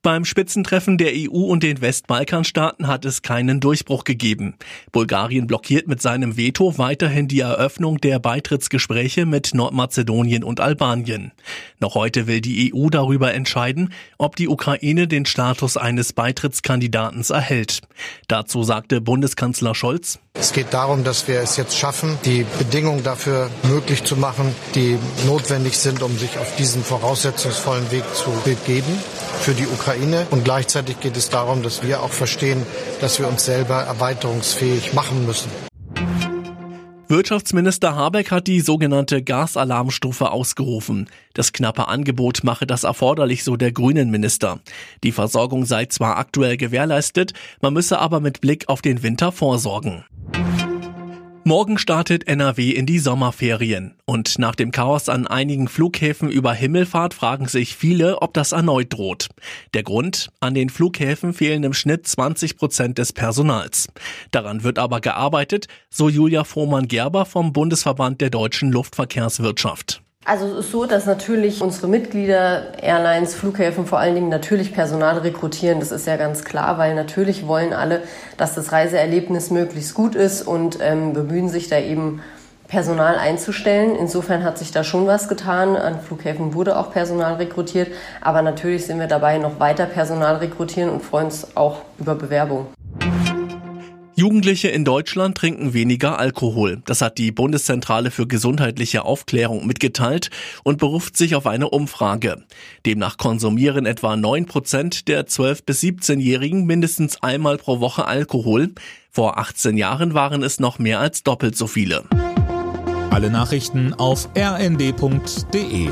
Beim Spitzentreffen der EU und den Westbalkanstaaten hat es keinen Durchbruch gegeben. Bulgarien blockiert mit seinem Veto weiterhin die Eröffnung der Beitrittsgespräche mit Nordmazedonien und Albanien. Noch heute will die EU darüber entscheiden, ob die Ukraine den Status eines Beitrittskandidaten erhält. Dazu sagte Bundeskanzler Scholz, es geht darum, dass wir es jetzt schaffen, die Bedingungen dafür möglich zu machen, die notwendig sind, um sich auf diesen voraussetzungsvollen Weg zu begeben für die Ukraine. Und gleichzeitig geht es darum, dass wir auch verstehen, dass wir uns selber erweiterungsfähig machen müssen. Wirtschaftsminister Habeck hat die sogenannte Gasalarmstufe ausgerufen. Das knappe Angebot mache das erforderlich, so der grünen Minister. Die Versorgung sei zwar aktuell gewährleistet, man müsse aber mit Blick auf den Winter vorsorgen. Morgen startet NRW in die Sommerferien. Und nach dem Chaos an einigen Flughäfen über Himmelfahrt fragen sich viele, ob das erneut droht. Der Grund? An den Flughäfen fehlen im Schnitt 20 Prozent des Personals. Daran wird aber gearbeitet, so Julia Frohmann-Gerber vom Bundesverband der deutschen Luftverkehrswirtschaft. Also es ist so, dass natürlich unsere Mitglieder, Airlines, Flughäfen vor allen Dingen natürlich Personal rekrutieren. Das ist ja ganz klar, weil natürlich wollen alle, dass das Reiseerlebnis möglichst gut ist und ähm, bemühen sich da eben Personal einzustellen. Insofern hat sich da schon was getan. An Flughäfen wurde auch Personal rekrutiert. Aber natürlich sind wir dabei, noch weiter Personal rekrutieren und freuen uns auch über Bewerbung. Jugendliche in Deutschland trinken weniger Alkohol. Das hat die Bundeszentrale für gesundheitliche Aufklärung mitgeteilt und beruft sich auf eine Umfrage. Demnach konsumieren etwa 9 Prozent der 12- bis 17-Jährigen mindestens einmal pro Woche Alkohol. Vor 18 Jahren waren es noch mehr als doppelt so viele. Alle Nachrichten auf rnd.de